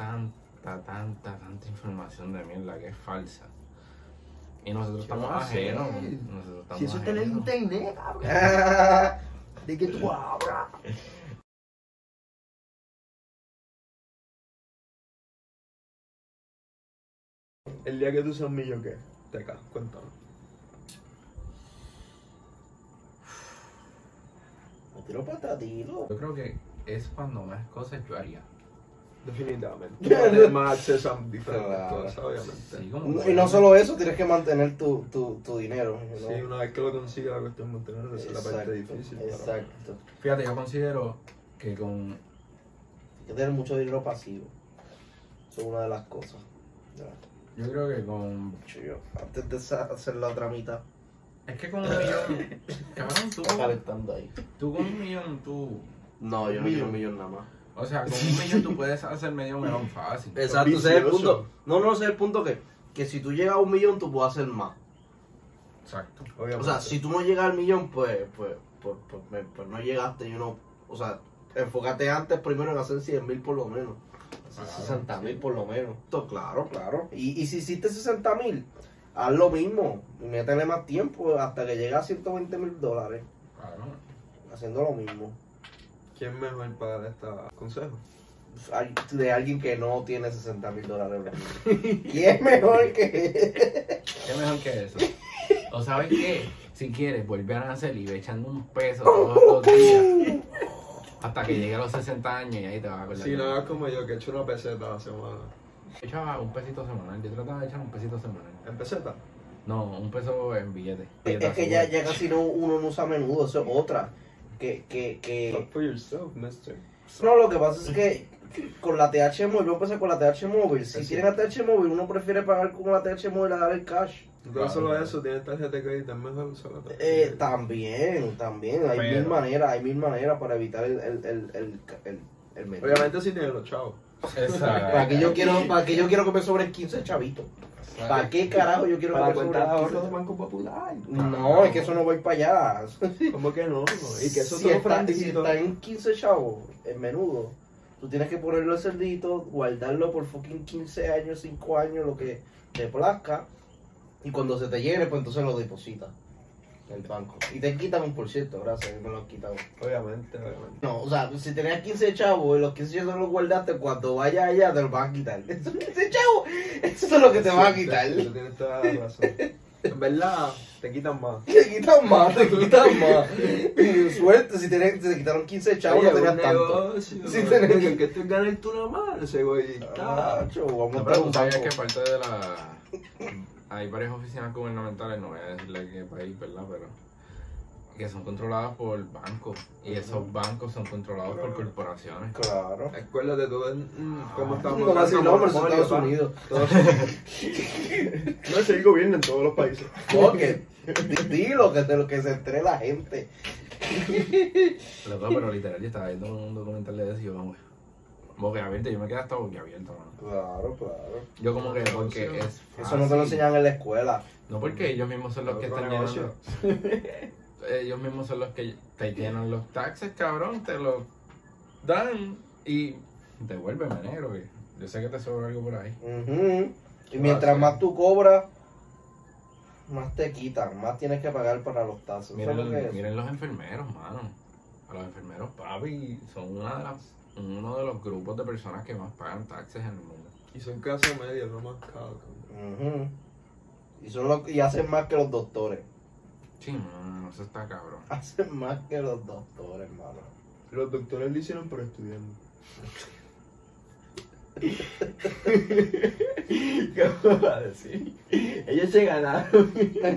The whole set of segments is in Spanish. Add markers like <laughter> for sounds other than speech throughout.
tanta, tanta, tanta información de mierda que es falsa. Y nosotros ¿Qué estamos va a hacer? ajenos. Nosotros estamos Si eso es tener ajenos. internet, cabrón. <laughs> ¿De qué tú hablas? El día que tú seas un millón, ¿qué? Te cago, cuéntame. Me tiro para. Yo creo que es cuando más cosas yo haría. Definitivamente. Más acceso a diferentes Claro. cosas, obviamente. Sí, como Y no solo eso, tienes que mantener tu, tu, tu dinero. ¿no? Sí, una vez que lo consigas, la cuestión de mantenerlo, esa es la parte difícil. Exacto. Fíjate, yo considero que con Hay que tener mucho dinero pasivo. Eso es una de las cosas. Yo creo que con Yo, antes de hacer la otra mitad, es que con un millón cabrón tú calentando ahí. tú con un millón tú No, yo no quiero un millón nada más. O sea con un millón tú puedes hacer medio melón fácil Exacto, ese es el punto. No, no, ese es el punto que, que si tú llegas a un millón, tú puedes hacer más. exacto Obviamente. O sea, si tú no llegas al millón, pues, pues, pues, pues, me- pues no llegaste, yo no. O sea, enfócate antes primero en hacer 100 mil por lo menos. Hacer Claro, 60 mil por lo menos. Esto, claro, claro. Y, y si hiciste 60 mil, haz lo mismo. Y métele más tiempo hasta que llegue a 120 mil dólares. claro Haciendo lo mismo. ¿Quién mejor para dar este consejo? De alguien que no tiene 60 mil dólares. es mejor que. <laughs> qué mejor que eso o sabes qué si quieres volver a nacer y ve echando un peso todos los días hasta que llegue a los 60 años y ahí te vas a acordar Si no hagas como yo, que he hecho una peseta a la semana. Yo echaba un pesito semanal yo trataba de echar un pesito semanal ¿En peseta? no un peso en billete es que ya, ya casi no, uno no usa a menudo, eso es otra. Que, que, que, Talk for yourself, mister. No, lo que pasa es que con la TH móvil, yo empecé con la TH móvil. Si Sí. tienen la TH móvil, uno prefiere pagar con la TH móvil a dar el cash. No Claro, solo eso, tienes tarjeta de crédito, es mejor usar la tarjeta de Eh, también, también. Hay Pero- mil maneras, hay mil maneras para evitar el, el, el, el, el, el menú. Obviamente si tienes los chavos. exacto ¿Para qué yo quiero, para qué yo quiero que me sobren 15 chavitos? ¿Para qué carajo yo quiero Para cuenta de sobren ahorro de 15? Banco Popular. No, es que eso no voy para allá. <laughs> ¿Cómo que no? Y que eso si está, si franquito. está en 15 chavos, en menudo, tú tienes que ponerlo el cerdito, guardarlo por fucking 15 años, 5 años, lo que te plazca. Y cuando se te llene, pues entonces lo depositas el banco. Y te quitan un por ciento, gracias, me lo han quitado. Obviamente, obviamente. No, o sea, si tenías 15 chavos y los 15 chavos los guardaste, cuando vayas allá te los van a quitar. <laughs> Esos 15 chavos, eso es lo que te van a quitar. Tú tienes toda la razón. En verdad, te quitan más. <laughs> Te quitan más, te quitan <laughs> más. Y Suerte, si, tenés, si te quitaron 15 chavos, no Oye, tenías un tanto. negocio, Sí, ¿no? tenés- Porque que tú ganas tú nada más, ese güey. Ah, cho, vamos No, a pero tú un sabías banco. que parte de la. Hay varias oficinas gubernamentales, no voy a decirle qué país, ¿verdad? Pero. que son controladas por bancos. Y esos bancos son controlados por corporaciones. Claro. Acuérdate tú de mm, cómo estamos. No nombres en monopolio, Estados. Unidos. <laughs> No es el gobierno en todos los países. Porque, dilo, que de lo que se entere la gente. Loco, pero literal, yo estaba viendo un documental de eso y yo, como, boquiabierto, yo me quedé hasta boquiabierto, mano. Claro, claro. Yo como que, porque es Eso no te lo fácil. enseñan en la escuela. No porque ellos mismos son los que están llenando. ellos mismos son los que te llenan los taxes, cabrón, te los dan y devuélveme, negro. que Yo sé que te sobra algo por ahí. Y mientras más tú cobras, más te quitan, más tienes que pagar para los tazos. Eso es lo que Miren, es. miren los enfermeros, mano. A los enfermeros, papi, son una de las, uno de los grupos de personas que más pagan taxes en el mundo. Y son clase media, no más caro. Ujú. y, son los- y hacen más que los doctores. Sí, mano, eso está cabrón. Hacen más que los doctores, hermano. Los doctores lo hicieron por estudiando. <laughs> ¿Qué vas a decir? Ellos se ganaron.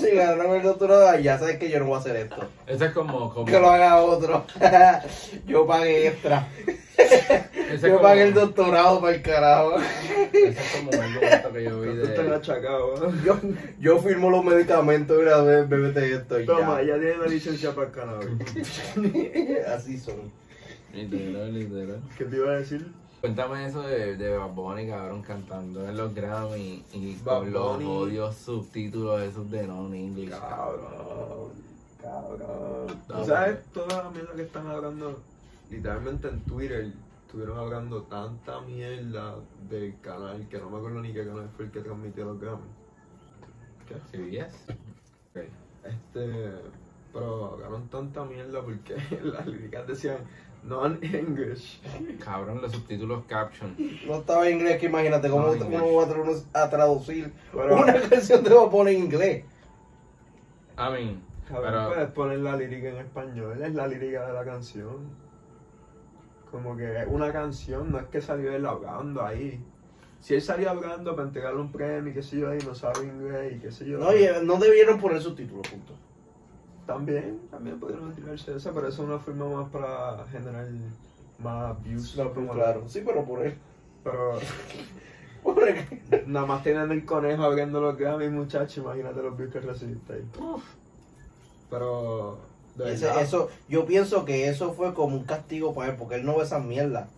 Si ganaron el doctorado, ya sabes que yo no voy a hacer esto. Eso es como, como Que lo haga otro. <laughs> yo pagué extra. es Yo como- pagué el doctorado para el carajo. Ese es como argumento que yo vi Tú estás de... achacado. ¿no? Yo, yo firmo los medicamentos y una vez bébete esto y Toma, ya. ya tiene la licencia para el cannabis. <laughs> Así son. Literal, literal. ¿Qué te iba a decir? Cuéntame eso de, de Bad Bunny, cabrón, cantando en los Grammy y Bad con los Bunny. odios subtítulos esos de non-English, Cabrón. Cabrón. ¿Tú sabes toda la mierda que están hablando literalmente en Twitter estuvieron hablando tanta mierda del canal que no me acuerdo ni qué canal fue el que transmitió los Grammy. ¿Qué? CBS. Ok. Este, pero hablaron tanta mierda porque <laughs> las líricas decían non-English. <laughs> Cabrón, los subtítulos caption. No estaba en inglés, que imagínate cómo No, cómo va a, tra- a traducir Pero- una <laughs> canción de Japón en inglés. I mean, Cabrón, pero puedes poner la lírica en español, es la lírica de la canción. Como que es una canción, no es que salió él hablando ahí. Si él salía hablando para entregarle un premio y qué sé yo ahí, no sabe inglés y qué sé yo. No, y, eh, no debieron poner subtítulos, punto. También, también podrían tirarse esa, pero eso es una forma más para generar más views. No, claro. Sí, pero por él. Pero <laughs> Por él. nada más tienen el conejo abriendo los Grammy, muchachos, imagínate los views que recibiste ahí. Pero, de Ese- verdad, eso, yo pienso que eso fue como un castigo para él, porque él no ve esa mierda.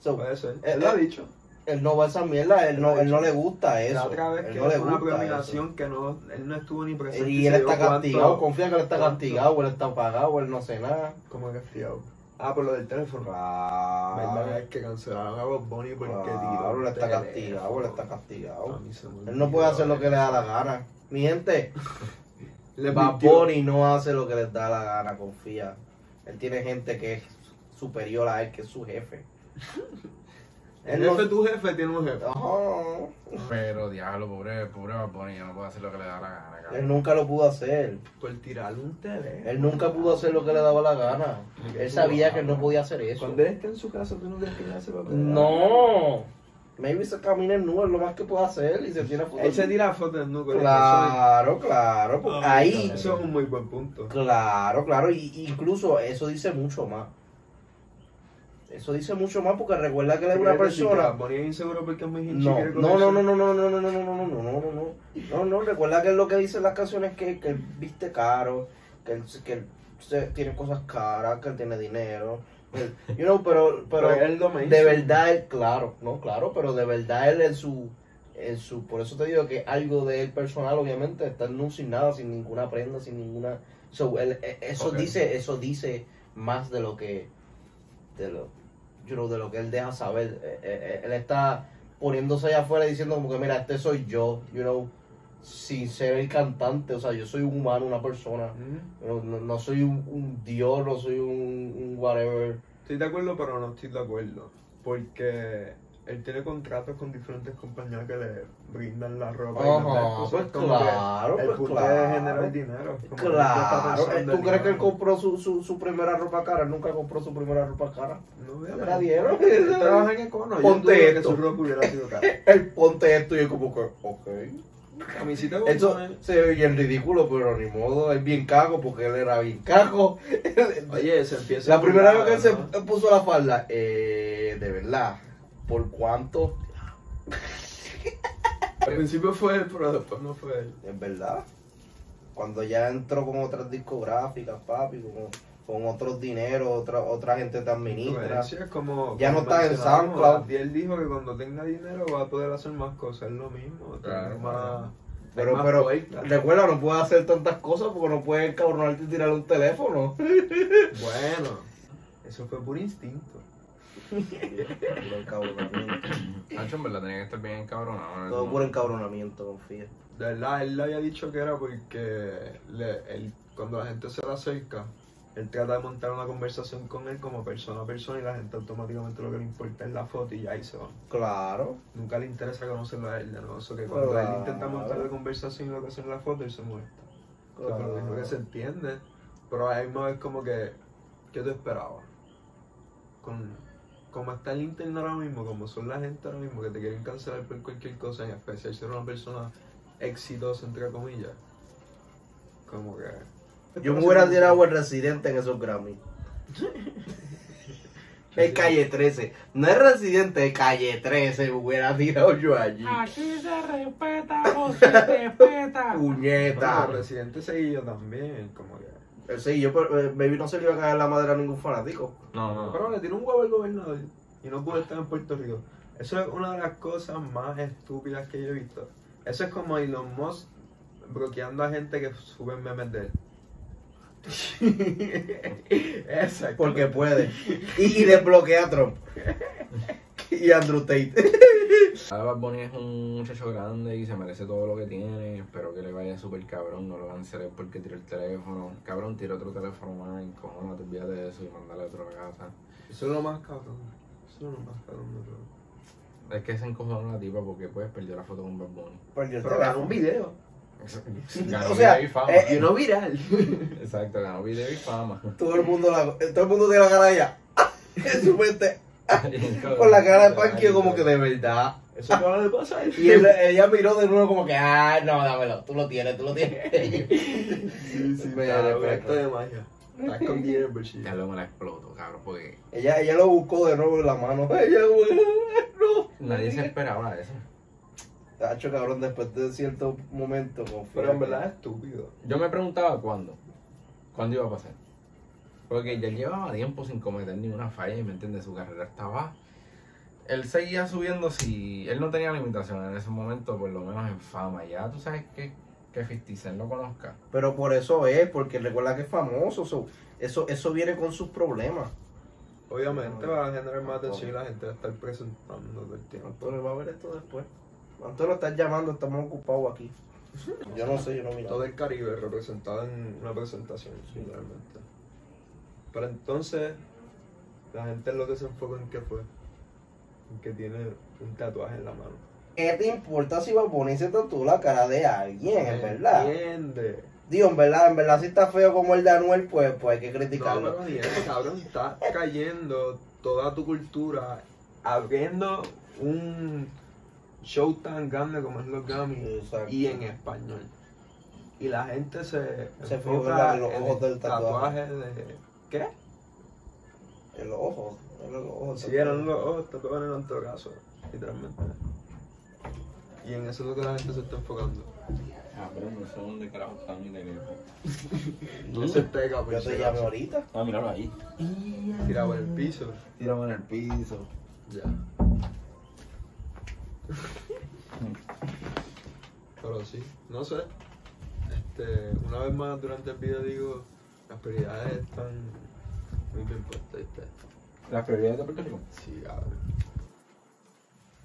So, puede ser. eh, Él lo ha eh, dicho. Él no ve esa mierda, él no, él no le gusta eso. La otra vez él que no le una premiación que no, él no estuvo ni presente. Y él está cuánto- castigado, confía que él está cuánto- castigado, él está apagado, él no hace nada. ¿Cómo castigado? Ah, por lo del teléfono. ¿Verdad? Claro, Es que cancelaron a Bob Bunny porque tiró claro, el él está castigado, él está A castigado. Él no puede hacer lo que le da la gana. Mi gente, <laughs> Le mintió. Bunny no hace lo que les da la gana, confía. Él tiene gente que es superior a él, que es su jefe. <laughs> El jefe, tu jefe, tiene un jefe. Ajá. Pero diablo, pobre, pobre Bad ya no puede hacer lo que le da la gana, Él nunca lo pudo hacer. Por tirarle un teléfono. Él nunca pudo hacer lo que le daba la gana. Él sabía que él no podía hacer eso. Cuando él esté en su casa, tú no crees que le da? No. Maybe se camina en nube, es lo más que puede hacer y se tira fotos. Él se tira fotos en nuco. Claro, claro. porque Ah, ahí, Eso es un muy buen punto. claro, claro. Y incluso eso dice mucho más. Eso dice mucho más porque recuerda que él es una persona. Inseguro porque es. No, no, no, no, no, no, no, no, no, no, no, no, no, no, no, no, no, recuerda que lo que dicen las canciones es que, que él viste caro, que él, que él se- tiene cosas caras, que él tiene dinero, él- you know, pero, pero Pero él lo de verdad él, claro, no, claro, pero de verdad él en su, en su, por eso te digo que algo de él personal, obviamente, está en un sin nada, sin ninguna prenda, sin ninguna, so, él, eh, eso Ok. dice, eso dice más de lo que, de lo, you know, de lo que él deja saber, Eh, eh, eh, él está poniéndose allá afuera diciendo como que mira, este soy yo, you know, sin ser el cantante, o sea, yo soy un humano, una persona, no, no- no soy un, un dios, no soy un, un whatever, Estoy de acuerdo, pero no estoy de acuerdo. Porque él tiene contratos con diferentes compañías que le brindan la ropa y las Ajá, cosas. pues que claro, el pues claro. dinero. Claro, pensando ¿tú crees que él compró su, su, su primera ropa cara? Nunca compró su primera ropa cara. No, ¿Se obviamente. la dieron? Trabaja en <laughs> Econo. Ponte dudo que esto. su ropa hubiera sido cara. <laughs> El ponte esto y es como que, ok. Camisita Eso Bunny. se ve bien ridículo, pero ni modo, es bien cago porque él era bien cago. Oye, se empieza La primera vez que él se puso la falda, eh, de verdad, ¿por cuánto? <laughs> Al principio fue él, pero después no fue él. Es verdad. Cuando ya entró con otras discográficas, papi, con, con otros dineros, otra, otra gente te administra. Es como. Ya no está en SoundCloud. Y él dijo que cuando tenga dinero va a poder hacer más cosas, es lo mismo. Claro, más, claro. Pero, más pero, recuerda, no puedes hacer tantas cosas porque no puedes encabronarte y tirarle un teléfono. Bueno, eso fue por instinto. Puro encabronamiento. Nacho, en verdad tenía que estar bien encabronado. Todo puro encabronamiento, confía. De verdad, él le había dicho que era porque le, él, cuando la gente se le acerca, él trata de montar una conversación con él como persona a persona y la gente automáticamente lo que le importa es la foto y ya ahí se van. Claro. Nunca le interesa conocerlo a él de nuevo. Eso que cuando Claro. él intenta montar la conversación y lo que hace en la foto, él se muestra. Claro, Claro. dijo que se entiende, pero a la misma vez como que, ¿qué te esperaba? Con, como está el internet ahora mismo, como son la gente ahora mismo que te quieren cancelar por cualquier cosa, en especial ser una persona exitosa, entre comillas, como que... Yo me hubiera tirado el residente en esos Grammy. <laughs> Es calle 13. No es residente, es calle 13. Me hubiera tirado yo allí. Aquí se respeta o se respeta. <laughs> Puñeta. Bueno, Residente Seguillo también, como que... Eh, Sí, yo, eh, baby, no se le iba a caer la madre a ningún fanático. No, no. Pero le tiró un huevo al gobernador y no pudo estar en Puerto Rico. Eso es una de las cosas más estúpidas que yo he visto. Eso es como Elon Musk bloqueando a gente que suben memes de él. <laughs> Exacto. Porque puede. Y, y desbloquea a Trump. <laughs> y Andrew Tate. <laughs> Ahora Bad Bunny es un muchacho grande y se merece todo lo que tiene. Espero que le vaya súper cabrón. No lo canceles porque tiró el teléfono. Cabrón, tira otro teléfono más. Cómo te olvides de eso y mandale otro a casa. Eso es lo más cabrón. Eso es lo más cabrón de todo. Es que se encojonó la tipa porque pues perdió la foto con Bad Bunny. Perdió el Pero teléfono. ganó un video. <laughs> Ganó O sea, video y fama. eh, Y no viral. <laughs> Exacto, ganó video y fama. Todo el mundo la, todo el mundo tiene la cara ella. en su mente. Con la cara de Panky como que de verdad. Eso acaba de pasar. Y él- ella miró de nuevo como que, ah, no, dámelo, tú lo tienes, tú lo tienes. <laughs> Sí, sí, da acto de magia. Está escondido en el bolsillo. Ya luego me la exploto, cabrón, porque ella, ella lo buscó de nuevo en la mano. <laughs> Ella, <laughs> no. nadie se esperaba eso. Tacho, cabrón, después de cierto momento. confía Pero en verdad es estúpido. Yo me preguntaba cuándo. ¿Cuándo iba a pasar? Porque ya llevaba tiempo sin cometer ninguna falla y me entiendes, su carrera estaba. Él seguía subiendo si. Él no tenía limitaciones en ese momento, por lo menos en fama. Ya tú sabes que, que 50 Cent lo conozca. Pero por eso es, porque recuerda que es famoso. so, eso, eso viene con sus problemas. Obviamente va a generar más atención y la gente va a estar presentando todo el tiempo. Antonio va a ver esto después. Antonio estás llamando, estamos ocupados aquí. <laughs> Yo no sé, yo no miro. Todo el Caribe representado en una presentación, realmente. Pero entonces, la gente lo que se en qué fue. Que tiene un tatuaje en la mano. ¿Qué te importa si va a ponerse tatuó la cara de alguien, en verdad? Entiende. Digo, en verdad, en verdad, si está feo como el de Anuel, pues, pues hay que No, criticarlo. pero bien, cabrón, está cayendo toda tu cultura, abriendo un show tan grande como es los Grammy Exacto. y en español. Y la gente se, Se enfoca en los en ojos el del tatuaje. de... ¿Qué? En los ojos. En los ojos. Si eran los ojos, en todo caso, literalmente. Y en eso es lo que la gente se está enfocando. Ah, pero no sé dónde carajo está mi teléfono. <laughs> No se pega, Yo por te llamé acaso. ahorita. Ah, míralo ahí. Tirado en el piso. Tírame en el piso. Ya. <laughs> Pero sí, no sé. Este, una vez más durante el video digo, las prioridades están muy bien puestas, ¿viste? ¿Las prioridades de Puerto Rico? Sí, cabrón.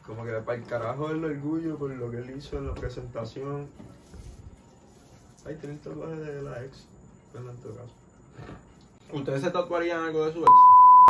Como que para el carajo el orgullo por lo que él hizo en la presentación. Ay, tiene el tatuaje de la ex. En todo caso. ¿Ustedes se tatuarían algo de su ex?